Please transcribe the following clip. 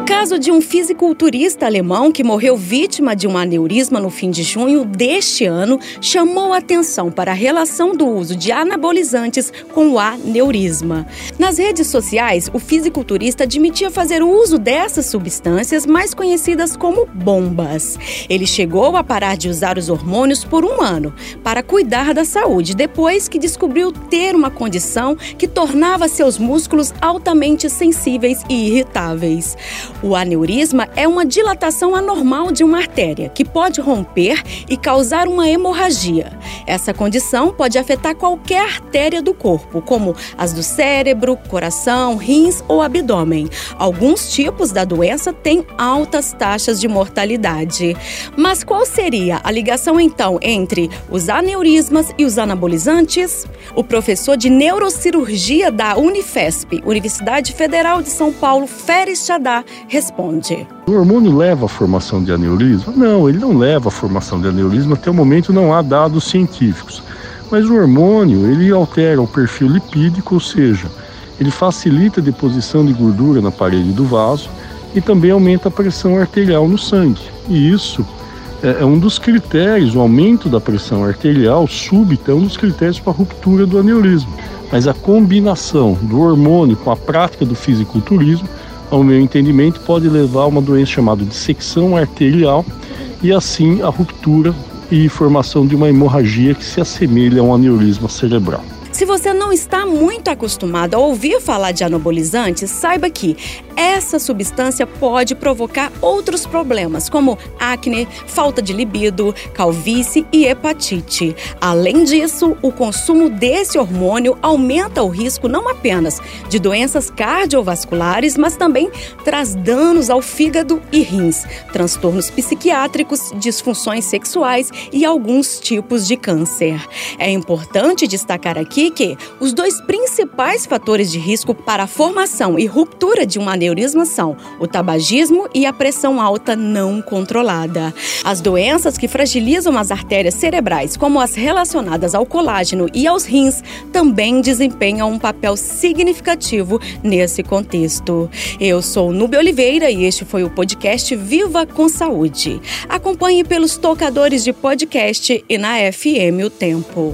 O caso de um fisiculturista alemão que morreu vítima de um aneurisma no fim de junho deste ano chamou atenção para a relação do uso de anabolizantes com o aneurisma. Nas redes sociais, o fisiculturista admitia fazer uso dessas substâncias mais conhecidas como bombas. Ele chegou a parar de usar os hormônios por um ano para cuidar da saúde, depois que descobriu ter uma condição que tornava seus músculos altamente sensíveis e irritáveis. O aneurisma é uma dilatação anormal de uma artéria que pode romper e causar uma hemorragia. Essa condição pode afetar qualquer artéria do corpo, como as do cérebro, coração, rins ou abdômen. Alguns tipos da doença têm altas taxas de mortalidade. Mas qual seria a ligação então entre os aneurismas e os anabolizantes? O professor de neurocirurgia da Unifesp, Universidade Federal de São Paulo, Feres Chadá, responde. O hormônio leva à formação de aneurisma? Não, ele não leva à formação de aneurisma. Até o momento não há dados científicos. Mas o hormônio, ele altera o perfil lipídico, ou seja, ele facilita a deposição de gordura na parede do vaso e também aumenta a pressão arterial no sangue. E isso é, é um dos critérios, o aumento da pressão arterial súbita é um dos critérios para a ruptura do aneurisma. Mas a combinação do hormônio com a prática do fisiculturismo ao meu entendimento, pode levar a uma doença chamada dissecção arterial e assim a ruptura e formação de uma hemorragia que se assemelha a um aneurisma cerebral. Se você não está muito acostumado a ouvir falar de anabolizantes, saiba que essa substância pode provocar outros problemas, como acne, falta de libido, calvície e hepatite. Além disso, o consumo desse hormônio aumenta o risco não apenas de doenças cardiovasculares, mas também traz danos ao fígado e rins, transtornos psiquiátricos, disfunções sexuais e alguns tipos de câncer. É importante destacar aqui que os dois principais fatores de risco para a formação e ruptura de um aneurisma são o tabagismo e a pressão alta não controlada. As doenças que fragilizam as artérias cerebrais, como as relacionadas ao colágeno e aos rins, também desempenham um papel significativo nesse contexto. Eu sou Nube Oliveira e este foi o podcast Viva com Saúde. Acompanhe pelos tocadores de podcast e na FM O Tempo.